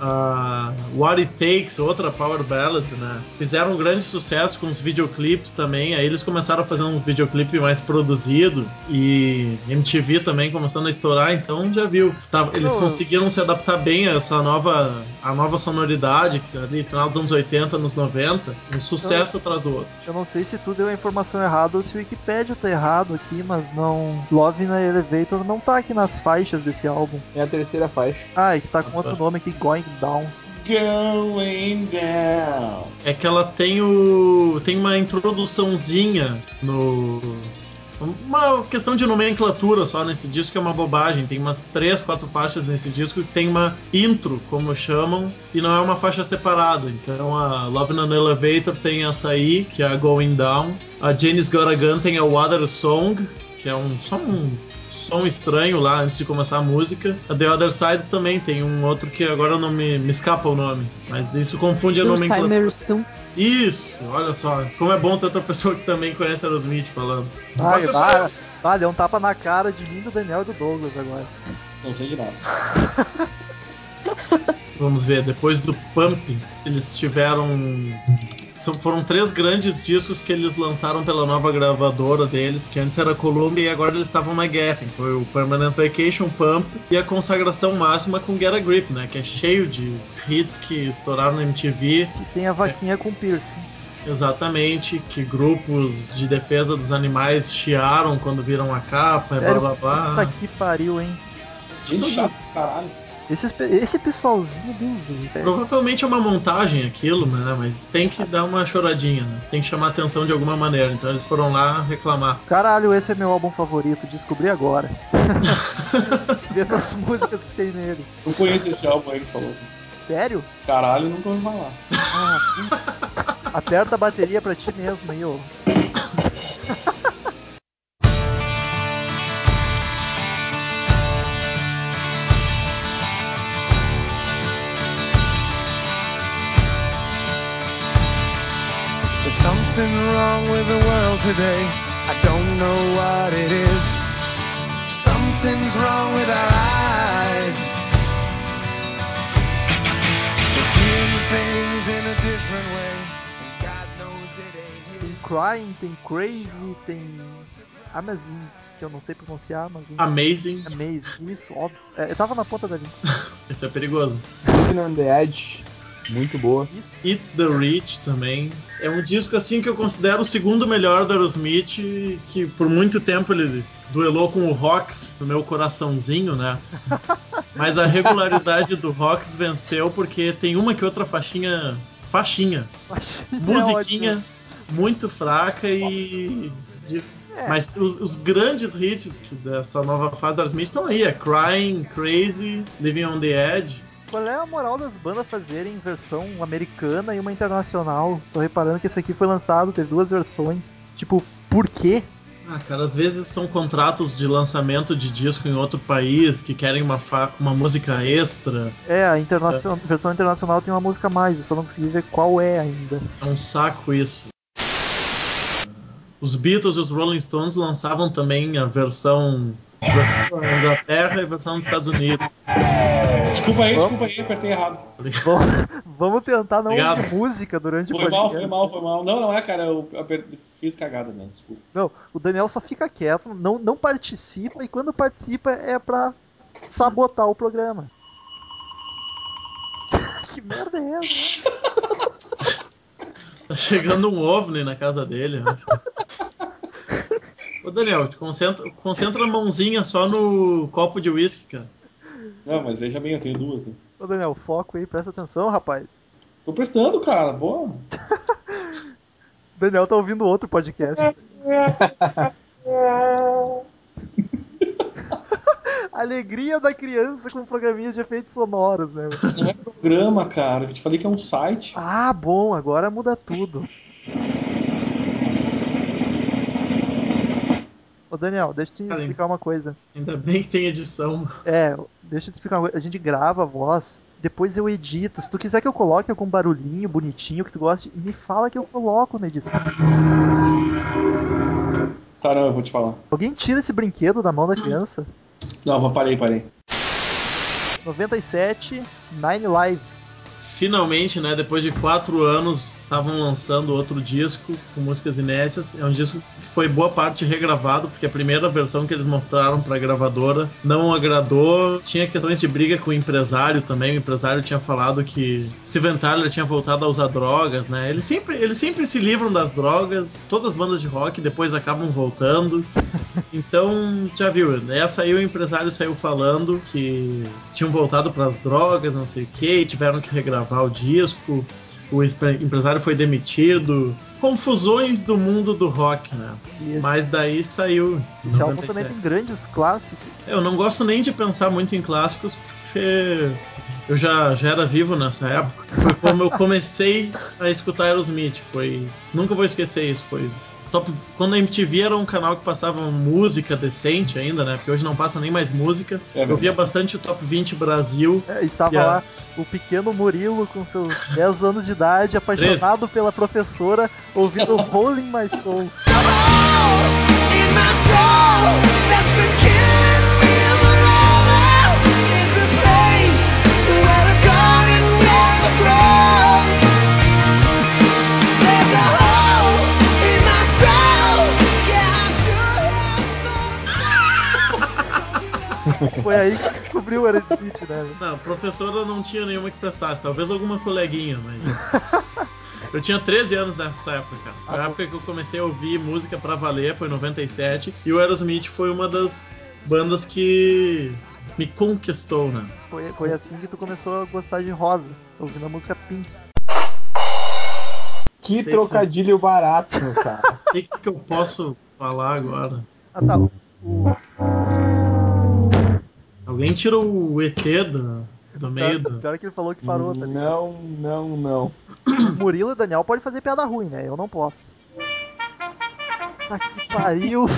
uh, What It Takes, outra power ballad, né? Fizeram um grande sucesso com os videoclipes também, aí eles começaram a fazer um videoclipe mais produzido e MTV também começando a estourar, então já viu. Tava- eles conseguiram se adaptar bem a essa nova, a nova sonoridade, que ali final dos anos 80, anos 90, um sucesso atrás do outro. Eu não sei se tu deu a informação errada ou se o Wikipedia tá errado aqui, mas não. Love na Elevator não tá aqui nas faixas desse álbum. É a terceira faixa. Ah, é que tá com outro nome aqui, Going Down. Going down. É que ela tem o. tem uma introduçãozinha no. Uma questão de nomenclatura só nesse disco é uma bobagem. Tem umas três, quatro faixas nesse disco que tem uma intro, como chamam, e não é uma faixa separada. Então a Love in an Elevator tem essa aí, que é a Going Down. A Janis Got Gun tem a Water Song, que é um só um som estranho lá antes de começar a música. A The Other Side também tem um outro que agora não me, me escapa o nome. Mas isso confunde a nomenclatura. Isso, olha só. Como é bom ter outra pessoa que também conhece Aerosmith falando. Ah, ah, ah, deu um tapa na cara de mim, do Daniel e do Douglas agora. Não sei de nada. Vamos ver, depois do Pump, eles tiveram são- foram três grandes discos que eles lançaram pela nova gravadora deles, que antes era Columbia e agora eles estavam na Geffen. Foi o Permanent Vacation Pump e a consagração máxima com Get a Grip, né? Que é cheio de hits que estouraram na MTV. Que tem a vaquinha com piercing. Exatamente, que grupos de defesa dos animais chiaram quando viram a capa, e blá Sério? blá blá. Puta que pariu, hein? Gente chata, caralho. Esse, esse pessoalzinho, Deus do céu. Provavelmente é uma montagem aquilo, né? Mas tem que dar uma choradinha, né? Tem que chamar atenção de alguma maneira. Então eles foram lá reclamar. Caralho, esse é meu álbum favorito, descobri agora. Vendo as músicas que tem nele. Não conheço esse álbum aí que falou. Sério? Caralho, nunca ouvi falar. Ah. Aperta a bateria pra ti mesmo aí, ô. There's something wrong with the world today. I don't know what it is. Something's wrong with our eyes. We're seeing things in a different way. And God knows it ain't Tem. Crying, tem Crazy, tem Amazing, que eu não sei pronunciar, mas Amazing. Amazing, isso, óbvio. É, eu tava na ponta da língua. Esse é perigoso. Living on the Edge, muito boa. Isso. Eat the Rich também. É um disco assim que eu considero o segundo melhor do Aerosmith, que por muito tempo ele duelou com o Rocks no meu coraçãozinho, né? Mas a regularidade do Rocks venceu porque tem uma que outra faixinha. Faixinha. Baixinho é musiquinha ótimo. muito fraca e. É. Mas os, os grandes hits que dessa nova fase da Aerosmith estão aí: é Crying, Crazy, Living on the Edge. Qual é a moral das bandas fazerem versão americana e uma internacional? Tô reparando que esse aqui foi lançado, teve duas versões. Tipo, por quê? Ah, cara, às vezes são contratos de lançamento de disco em outro país que querem uma, uma música extra. É, a internacion... versão internacional tem uma música a mais, eu só não consegui ver qual é ainda. É um saco isso. Os Beatles e os Rolling Stones lançavam também a versão da Inglaterra e a versão dos Estados Unidos. Desculpa aí, desculpa aí, apertei errado. Vamos, vamos tentar não Obrigado. ouvir música durante o Foi mal, podcast. foi mal, foi mal. Não, não é, cara, eu aper- fiz cagada, né? Desculpa. Não, o Daniel só fica quieto, não, não participa, e quando participa é pra sabotar o programa. que merda é essa? Tá chegando um OVNI na casa dele. né? Ô Daniel, concentra, concentra a mãozinha só no copo de uísque, cara. Não, mas veja bem, eu tenho duas. Né? Ô Daniel, foco aí, presta atenção, rapaz. Tô prestando, cara, boa. O Daniel tá ouvindo outro podcast. Alegria da criança com programinha de efeitos sonoros, né? Não é programa, cara. Eu te falei que é um site. Ah, bom, agora muda tudo. Ô Daniel, deixa eu te explicar uma coisa. Ainda bem que tem edição. É, deixa eu te explicar uma coisa. A gente grava a voz, depois eu edito. Se tu quiser que eu coloque algum barulhinho bonitinho que tu goste, me fala que eu coloco na edição. Tá, não, eu vou te falar. Alguém tira esse brinquedo da mão da criança? Não, vou- parei, parei. 97, Nine Lives. Finalmente, né, depois de quatro anos, estavam lançando outro disco com músicas inéditas. É um disco que foi boa parte regravado, porque a primeira versão que eles mostraram pra gravadora não agradou. Tinha questões de briga com o empresário também. O empresário tinha falado que Steven Tyler tinha voltado a usar drogas, né? Eles sempre, eles sempre se livram das drogas. Todas as bandas de rock depois acabam voltando. Então, já viu, essa aí o empresário saiu falando que tinham voltado para as drogas, não sei o que, tiveram que regravar o disco. O empresário foi demitido. Confusões do mundo do rock, né? Esse, Mas daí saiu. esse álbum 97. também tem grandes clássicos. Eu não gosto nem de pensar muito em clássicos, porque eu já, já era vivo nessa época. Foi como eu comecei a escutar Aerosmith. Foi. Nunca vou esquecer isso. Foi. Top, quando a MTV era um canal que passava música decente ainda, né? Porque hoje não passa nem mais música. É eu via bastante o Top 20 Brasil. É, estava lá o pequeno Murilo com seus 10 anos de idade, apaixonado pela professora, ouvindo Rolling My Soul. Foi aí que descobriu o Aerosmith, né? Não, professora não tinha nenhuma que prestasse, talvez alguma coleguinha, mas. Eu tinha 13 anos nessa época, cara. Foi a época que eu comecei a ouvir música pra valer, foi em 97. E o Aerosmith foi uma das bandas que me conquistou, né? Foi, foi assim que tu começou a gostar de rosa, ouvindo a música Pink. Que Sei, trocadilho barato, cara. O que, que eu posso falar agora? Ah tá. O, Alguém tira o ET do, do meio do. pior que ele falou que parou, tá ligado? Não, não, não. O Murilo e o Daniel pode fazer piada ruim, né? Eu não posso. Ah, que pariu.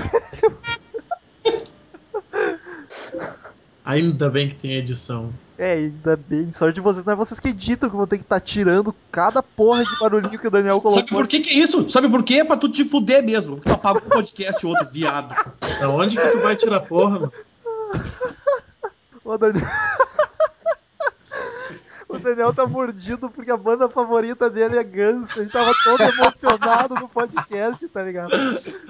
Ainda bem que tem edição. É, ainda bem. Sorte de vocês, não é vocês que editam que vão ter que estar tirando cada porra de barulhinho que o Daniel colocou. Sabe por que, que é isso? Sabe por quê? É pra tu te fuder mesmo. Tu apaga o podcast outro, viado. Da onde que tu vai tirar porra, mano? O Daniel... o Daniel tá mordido porque a banda favorita dele é Guns. Ele tava todo emocionado no podcast, tá ligado?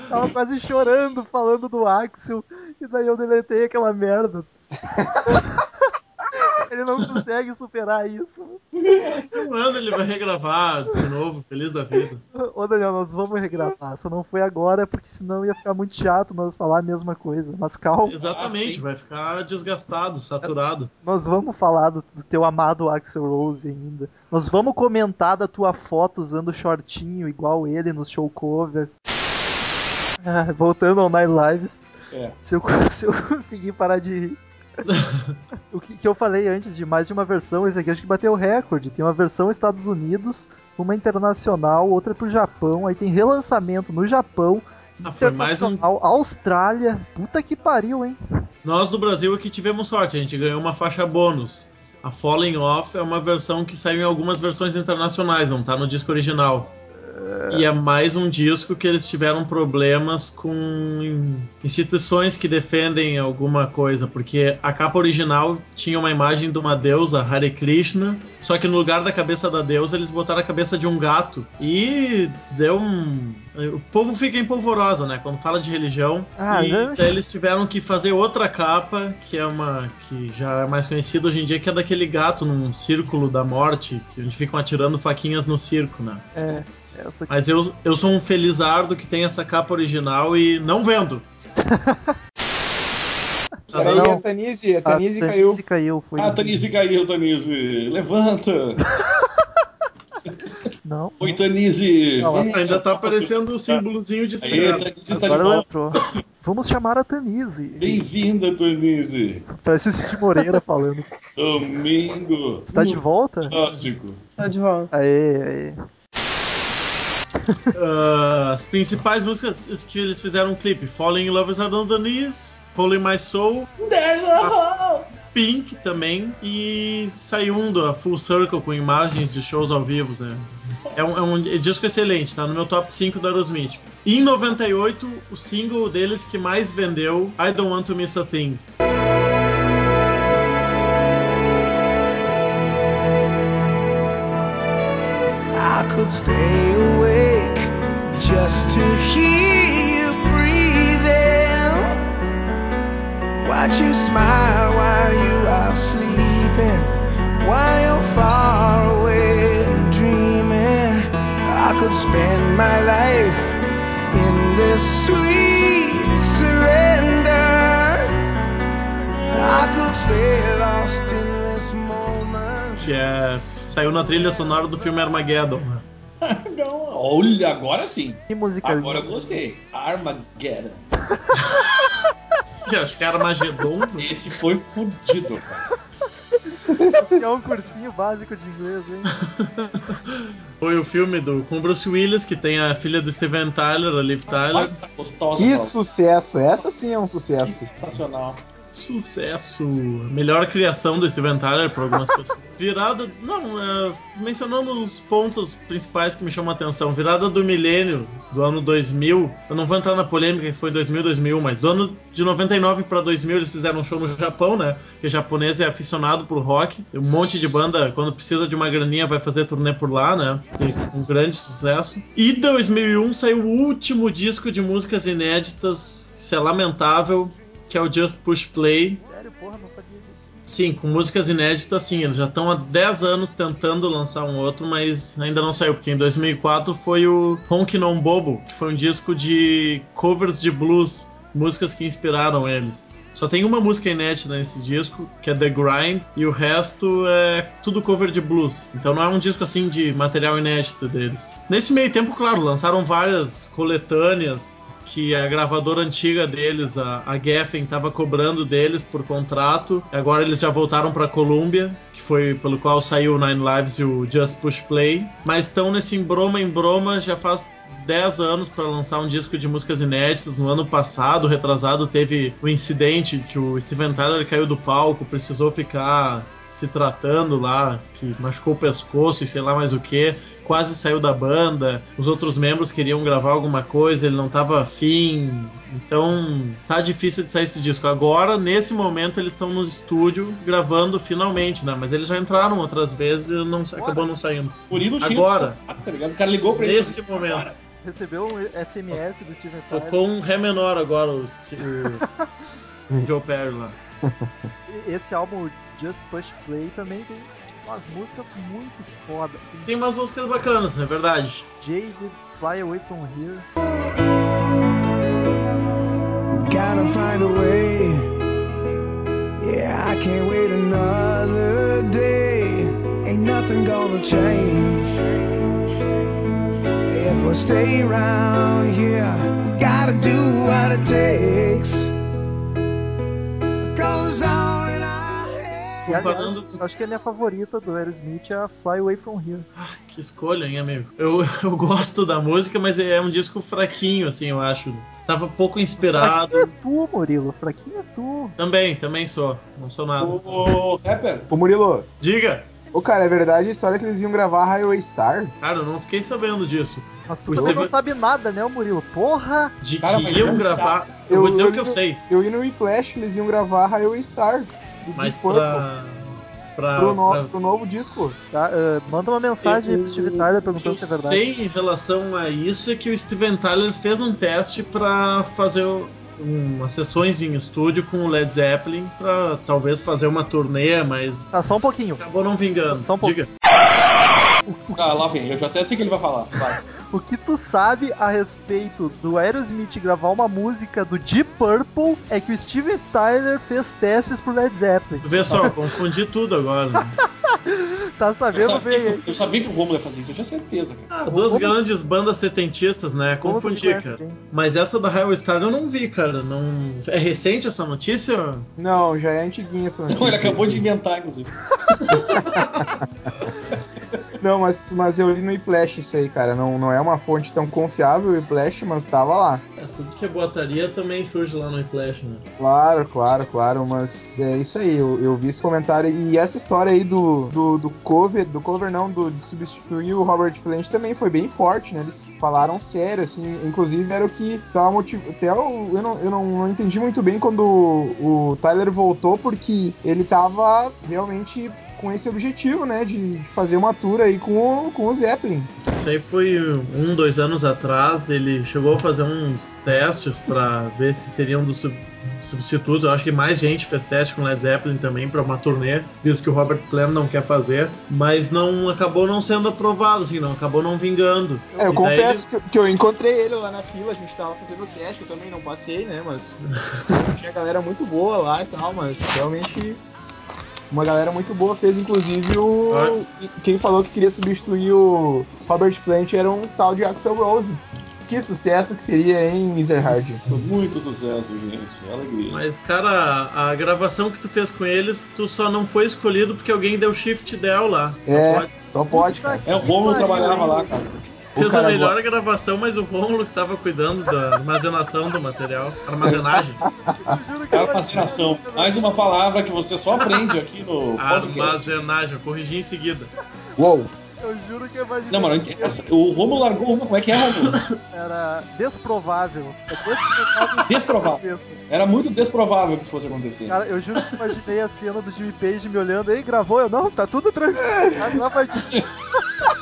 Tava quase chorando falando do Axel. E daí eu deletei aquela merda. Ele não consegue superar isso. Um ano ele vai regravar de novo, feliz da vida. Ô Daniel, nós vamos regravar. Só não foi agora, porque senão ia ficar muito chato nós falar a mesma coisa. Mas calma, Exatamente, Ah, vai ficar desgastado, saturado. nós vamos falar do, do teu amado Axel Rose ainda. Nós vamos comentar da tua foto usando shortinho igual ele no show cover. Ah, voltando ao Nine Lives. É. Se eu, se eu conseguir parar de rir. O que, que eu falei antes de mais de uma versão, esse aqui acho que bateu o recorde. Tem uma versão Estados Unidos, uma internacional, outra pro Japão. Aí tem relançamento no Japão, Ah, foi mais um. internacional, Austrália. Puta que pariu, hein? Nós do Brasil aqui tivemos sorte, a gente ganhou uma faixa bônus. A Falling Off é uma versão que saiu em algumas versões internacionais, não tá no disco original. E é mais um disco que eles tiveram problemas com instituições que defendem alguma coisa, porque a capa original tinha uma imagem de uma deusa, Hare Krishna, só que no lugar da cabeça da deusa eles botaram a cabeça de um gato. E deu um. O povo fica em polvorosa, né? Quando fala de religião. Ah, e né? daí eles tiveram que fazer outra capa, que é uma. que já é mais conhecida hoje em dia, que é daquele gato num círculo da morte, que onde ficam atirando faquinhas no circo, né? É, essa aqui. Mas eu, eu sou um felizardo que tem essa capa original e não vendo. Peraí, a Tanise, a A Tanise caiu. Tanise caiu. Foi Ah, Tanise caiu, Tanise. Levanta. Não, Oi, Tanise. Não, Ainda tá aparecendo o símbolozinho de Aí, estrela. Tanise está de agora ela volta. entrou. Vamos chamar a Tanise. Bem-vinda, Tanise. Parece o Cid Moreira falando. Domingo. Você tá de volta? Clássico. Tô de volta. Aê, aê. Ah, as principais músicas que eles fizeram um clipe: Falling in Lovers Are on the Knees, Holy My Soul, Pink também, e saiu um da Full Circle com imagens de shows ao vivo, né? É um, é um disco excelente, tá no meu top 5 da Aerosmith. E em 98, o single deles que mais vendeu, I Don't Want to Miss a Thing. I could stay just to hear you breathing. Watch you smile while you are sleeping, while you're far away dreaming. I could spend my life in this sweet surrender. I could stay lost in this moment. Que é, saiu na trilha sonora do filme Armageddon. né? Não, olha, agora sim. Que música Agora eu gostei. Armageddon. Que acho que era Armagedon. Esse foi fudido, cara. É um cursinho básico de inglês, hein? Foi o filme do, com o Bruce Willis, que tem a filha do Steven Tyler, a Liv Tyler. Tá gostosa, Que sucesso! Essa sim é um sucesso. Sensacional. Sucesso! Melhor criação do Steven Tyler para algumas pessoas. Virada. Não, é, mencionando os pontos principais que me chamam a atenção. Virada do milênio, do ano 2000. Eu não vou entrar na polêmica se foi 2000, 2001, mas do ano de 99 para 2000 eles fizeram um show no Japão, né? Que japonês é aficionado por rock. Tem um monte de banda, quando precisa de uma graninha, vai fazer turnê por lá, né? E um grande sucesso. E 2001 saiu o último disco de músicas inéditas. Isso é lamentável que é o Just Push Play. Sério, porra, não sabia disso. Sim, com músicas inéditas, sim. Eles já estão há 10 anos tentando lançar um outro, mas ainda não saiu, porque em 2004 foi o Honky Non Bobo, que foi um disco de covers de blues, músicas que inspiraram eles. Só tem uma música inédita nesse disco, que é The Grind, e o resto é tudo cover de blues. Então não é um disco assim de material inédito deles. Nesse meio tempo, claro, lançaram várias coletâneas que a gravadora antiga deles, a, a Geffen, estava cobrando deles por contrato. Agora eles já voltaram para Columbia, que foi pelo qual saiu o Nine Lives e o Just Push Play. Mas estão nesse embroma em broma já faz 10 anos para lançar um disco de músicas inéditas. No ano passado, retrasado, teve o um incidente que o Steven Tyler caiu do palco, precisou ficar se tratando lá, que machucou o pescoço e sei lá mais o que quase saiu da banda, os outros membros queriam gravar alguma coisa, ele não tava afim. Então tá difícil de sair esse disco. Agora, nesse momento, eles estão no estúdio gravando finalmente, né? Mas eles já entraram outras vezes e não, acabou não saindo. Murilo Agora. de tá ligado? O cara ligou pra ele. Nesse momento. Agora. Recebeu um SMS do Steven Tyler. Tocou um Ré menor agora, o, Sti- o Joe Perry lá. Esse álbum, Just Push Play, também tem umas músicas muito foda. Tem Tem umas músicas bacanas, é verdade. Jaded, Fly Away From Here. Gotta find a way. Yeah, I can't wait another day. Ain't nothing gonna change. If we stay around here, we gotta do what it takes. E, aliás, Comparando- acho que a minha favorita do Aerosmith é a Fly Away From Here. Ah, que escolha, hein, amigo? Eu, eu gosto da música, mas é um disco fraquinho, assim, eu acho. Tava pouco inspirado. Fraquinho é tu, Murilo. Fraquinho é tu. Também, também sou. Não sou nada. Ô, rapper, Ô Murilo, Diga! ô cara, é verdade a história que eles iam gravar Highway Star? Cara, eu não fiquei sabendo disso. Mas tu O também não sabe nada, né, Murilo? Porra! De Cara, que iam é gravar. Eu, Eu- vou dizer eu o que eu no- sei, Eu ia no Whiplash eles iam gravar Highway Star. Do mas Deep pra. Pra. pro, no- pra- pro novo disco. Tá, ah, manda uma mensagem aí pro Steve Tyler perguntando eu se é verdade. sei em relação a isso é que o Steven Tyler fez um teste pra fazer umas sessões em estúdio com o Led Zeppelin pra talvez fazer uma turnê, mas Tá, só um pouquinho. acabou não vingando. Só um pouco. Diga. ah, lá vem, eu já até sei o que ele vai falar. Vai. O que tu sabe a respeito do Aerosmith gravar uma música do Deep Purple é que o Steven Tyler fez testes pro Led Zeppelin. Vê só, confundi tudo agora. né? Tá Eu sabendo sabia, bem, que, eu sabia que o Romulo ia fazer isso, eu tinha certeza, cara. Ah, duas Como- grandes bandas setentistas, né? Confundi, cara. bem? Mas essa da Highway Star eu não vi, cara. Não... É recente essa notícia? Não, já é antiguinha essa notícia. Não, ele acabou de inventar, inclusive. Não, mas, mas eu li no Whiplash isso aí, cara. Não, não é uma fonte tão confiável o Whiplash, mas tava lá. É, tudo que é botaria também surge lá no Flash, né? Claro, claro, claro, mas é isso aí, eu, eu vi esse comentário e essa história aí do, do, do cover, do cover não, do, de substituir o Robert Plant também foi bem forte, né? Eles falaram sério, assim, inclusive era o que estava motivando. Até o- eu, não, eu não, não entendi muito bem quando o, o Tyler voltou, porque ele tava realmente com esse objetivo, né? De fazer uma tour aí com, o- com o Zeppelin. Isso aí foi um, dois anos atrás. Ele chegou a fazer uns testes pra ver se seriam dos sub- substitutos. Eu acho que mais gente fez teste com Led Zeppelin também pra uma turnê, visto que o Robert Plant não quer fazer, mas não acabou não sendo aprovado, assim, não acabou não vingando. É, eu E confesso que, que eu encontrei ele lá na fila, a gente tava fazendo o teste, eu também não passei, né? Mas tinha galera muito boa lá e tal, mas realmente uma galera muito boa fez, inclusive o. Quem falou que queria substituir o Robert Plant era um tal de Axel Rose. Que sucesso que seria, hein, Ezerhard? São muito sucesso, gente. É alegria. Mas, cara, a gravação que tu fez com eles, tu só não foi escolhido porque alguém deu shift del lá. Só É. pode. Só pode, cara. É, o Romulo Pariu, trabalhava lá, cara. Fez a melhor gravação, mas o Rômulo que tava cuidando da armazenação do material. Armazenagem. Eu juro que eu Armazenação. Mais uma palavra que você só aprende aqui no podcast. Armazenagem, eu corrigi em seguida. Uou! Eu juro que eu imaginei Não, mano, o Romulo largou uma. Como é que é, Romulo? era desprovável. É desprovável. Era muito desprovável que isso fosse acontecer. Cara, eu juro que imaginei a cena do Jimmy Page me olhando aí, gravou? Eu, não, tá tudo tranquilo. Tá gravadinho.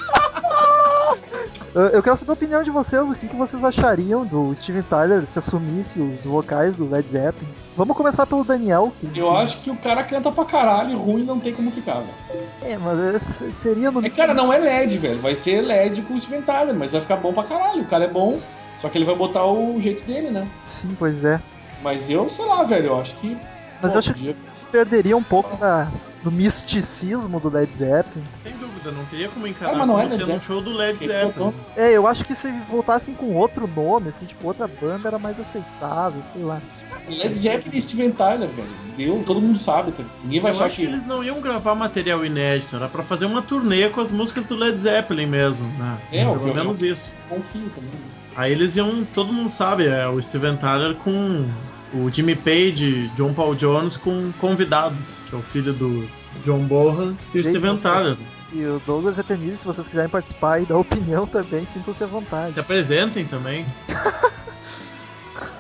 Eu, eu quero saber a opinião de vocês, o que, que vocês achariam do Steven Tyler se assumisse os vocais do Led Zeppelin. Vamos começar pelo Daniel. Que, Eu acho que o cara canta pra caralho e ruim não tem como ficar, velho. É, mas esse seria no É, cara, não é LED, velho. Vai ser LED com o Steven Tyler, mas vai ficar bom pra caralho. O cara é bom, só que ele vai botar o jeito dele, né? Sim, pois é. Mas eu, sei lá, velho, eu acho que. Mas eu acho podia- Perderia um pouco da, do misticismo do Led Zeppelin. Sem dúvida, não teria como encarar Ah, mas não é como Led sendo um Zeppelin. show do Led Zeppelin. É, eu acho que se voltassem com outro nome, assim, tipo, outra banda era mais aceitável, sei lá. Led Zeppelin e Steven Tyler, velho. Todo mundo sabe, tá? Ninguém vai Eu achar acho que que. eles não iam gravar material inédito, era pra fazer uma turnê com as músicas do Led Zeppelin mesmo, né? É, Pelo eu- menos isso. Confio também. Aí eles iam, todo mundo sabe, é o Steven Tyler com o Jimmy Page, John Paul Jones com convidados, que é o filho do John Bonham e o Steven Tyler. E o Douglas é tenista, se vocês quiserem participar e dar opinião também, sintam-se à vontade. Se apresentem também.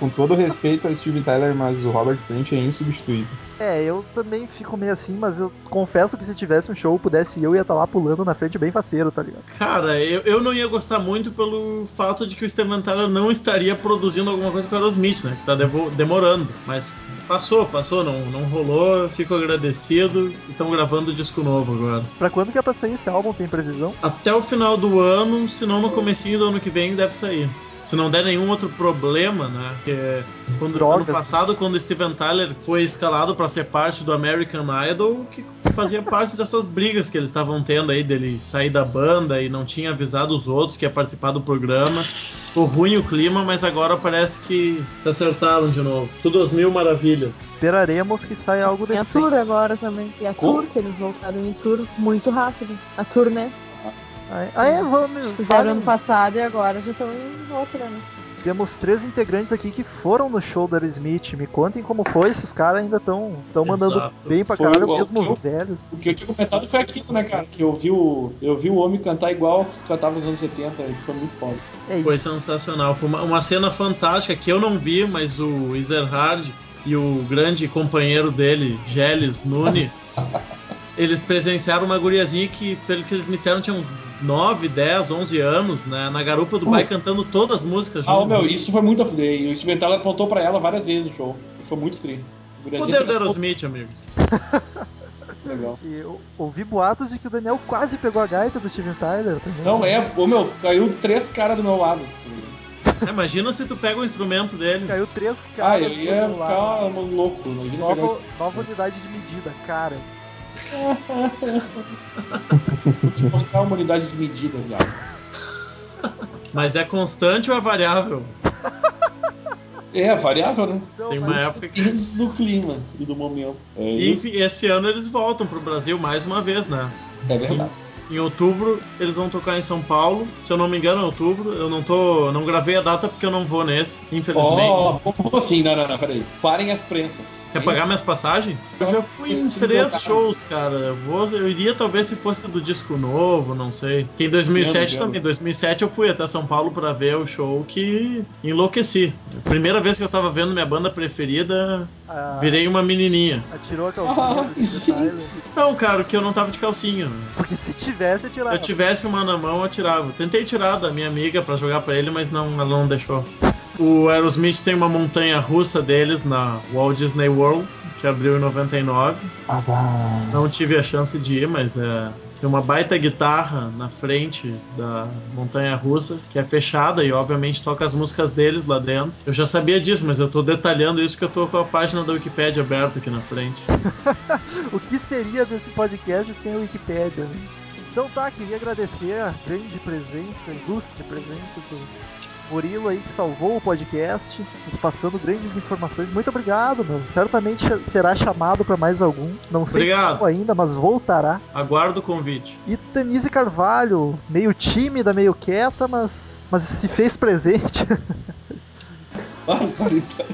Com todo respeito ao Steve Tyler, mas o Robert Plant é insubstituível. É, eu também fico meio assim, mas eu confesso que se tivesse um show, pudesse eu ia estar lá pulando na frente bem faceiro, tá ligado? Cara, eu, eu não ia gostar muito pelo fato de que o Steven Tyler não estaria produzindo alguma coisa com o Aerosmith, né? Que tá demorando. Mas passou, passou, não, não rolou, fico agradecido e estão gravando disco novo agora. Pra quando que é pra sair esse álbum, tem previsão? Até o final do ano, se não no comecinho do ano que vem, deve sair. Se não der nenhum outro problema, né? Que quando, Drogas. ano passado, quando o Steven Tyler foi escalado pra ser parte do American Idol, que fazia parte dessas brigas que eles estavam tendo aí, dele sair da banda e não tinha avisado os outros que ia participar do programa. Ficou ruim o clima, mas agora parece que se acertaram de novo. Tudo às mil maravilhas. Esperaremos que saia algo Tem a decente. tour agora também. E a Como? tour, que eles voltaram em tour muito rápido. A tour, né? Ah, é, vamos. Fizeram ano passado e agora já estão em outra, né? Temos três integrantes aqui que foram no show do Aerosmith. Me contem como foi, esses caras ainda estão tão mandando bem pra Foi caralho, mesmo que eu- velhos. O que eu tinha comentado foi aquilo, né, cara? Que eu vi o, eu vi o homem cantar igual cantava nos anos 70 e foi muito foda. É Foi sensacional. Foi uma, uma cena fantástica que eu não vi, mas o Ezerhard e o grande companheiro dele, Geles Nune, eles presenciaram uma guriazinha que, pelo que eles me disseram, tinha uns 9, 10, 11 anos, né, na garupa do bai cantando todas as músicas Ah, ô, junto. meu, isso foi muito a fuder. E o Steven Tyler apontou pra ela várias vezes no show. Foi muito tri. O Poder do Aerosmith, amigos. Legal. E eu ouvi boatos de que o Daniel quase pegou a gaita do Steven Tyler também. Não, é, ô meu, caiu três caras do meu lado. É, Imagina se tu pega o instrumento dele. Caiu três Ah, caras. eu do ia meu lado. ficar louco. Nova, nova unidade de medida, caras. Vou te mostrar uma unidade de medida, viado. Mas é constante ou é variável? É, variável, né? Então, Tem uma época que. Depende do clima e do momento. É E, isso. enfim, esse ano eles voltam pro Brasil mais uma vez, né? É verdade. Em outubro eles vão tocar em São Paulo. Se eu não me engano, é outubro. Eu não tô. não gravei a data porque eu não vou nesse, infelizmente. Ó, como assim? Não, não, não, peraí. Parem as prensas. Quer pagar minhas passagens? Eu já fui em três shows, cara. Eu, vou, eu iria talvez se fosse do disco novo, não sei. Que em 2007 Entendo, entendo. também. Em 2007 eu fui até São Paulo pra ver o show que enlouqueci. Primeira vez que eu tava vendo minha banda preferida, Ah, virei uma menininha. Atirou a calcinha Ah. Não, cara, que eu não tava de calcinha. Porque se tivesse, Se atirava. eu tivesse uma na mão, eu tirava. Tentei tirar da minha amiga pra jogar pra ele, mas não, ela não deixou. O Aerosmith tem uma montanha russa deles na Walt Disney World, que abriu em 99. Azar. Não tive a chance de ir, mas é, tem uma baita guitarra na frente da montanha russa, que é fechada e obviamente toca as músicas deles lá dentro. Eu já sabia disso, mas eu tô detalhando isso porque eu tô com a página da Wikipedia aberta aqui na frente. O que seria desse podcast sem a Wikipédia, né? Então tá, queria agradecer a grande presença, a ilustre presença do Murilo aí que salvou o podcast, nos passando grandes informações. Muito obrigado, meu. Certamente será chamado para mais algum. Não sei Obrigado. como ainda, mas voltará. Aguardo o convite. E Tanise Carvalho, meio tímida, meio quieta, mas, mas se fez presente. Parita.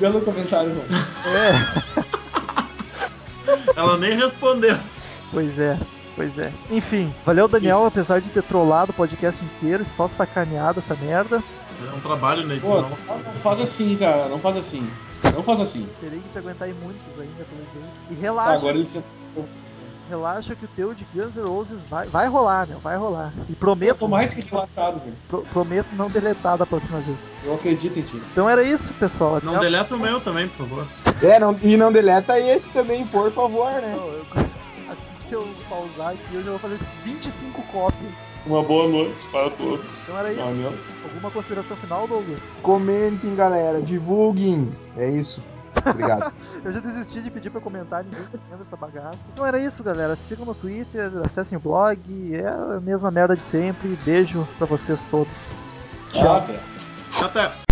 Belo comentário, mano. é, Ela nem respondeu. pois é. Pois é. Enfim, valeu Daniel, apesar de ter trollado o podcast inteiro e só sacaneado essa merda. É um trabalho na Pô, edição. não faz, não faz assim, cara. Não faz assim. Não faz assim. Terei que te aguentar em muitos ainda, pelo jeito. E Tá, relaxa, agora ele se... relaxa que o teu de Guns N' Roses vai, vai rolar, meu, vai rolar. E Eu prometo, tô mais que relaxado, velho. pro- prometo não deletar da próxima vez. Eu acredito em ti. Então era isso, pessoal. Até Não a- deleta o meu também, por favor. É, não, e não deleta esse também, por favor, né? Não, eu- Assim que eu pausar aqui, eu já vou fazer 25 cópias. Uma boa noite para todos. Então era isso. Valeu. Alguma consideração final, Douglas? Comentem, galera, divulguem. É isso. Obrigado. Eu já desisti de pedir pra comentar, ninguém tá vendo essa bagaça. Então era isso, galera. Sigam no Twitter, acessem o blog. É a mesma merda de sempre. Beijo pra vocês todos. Tchau. cara. Até.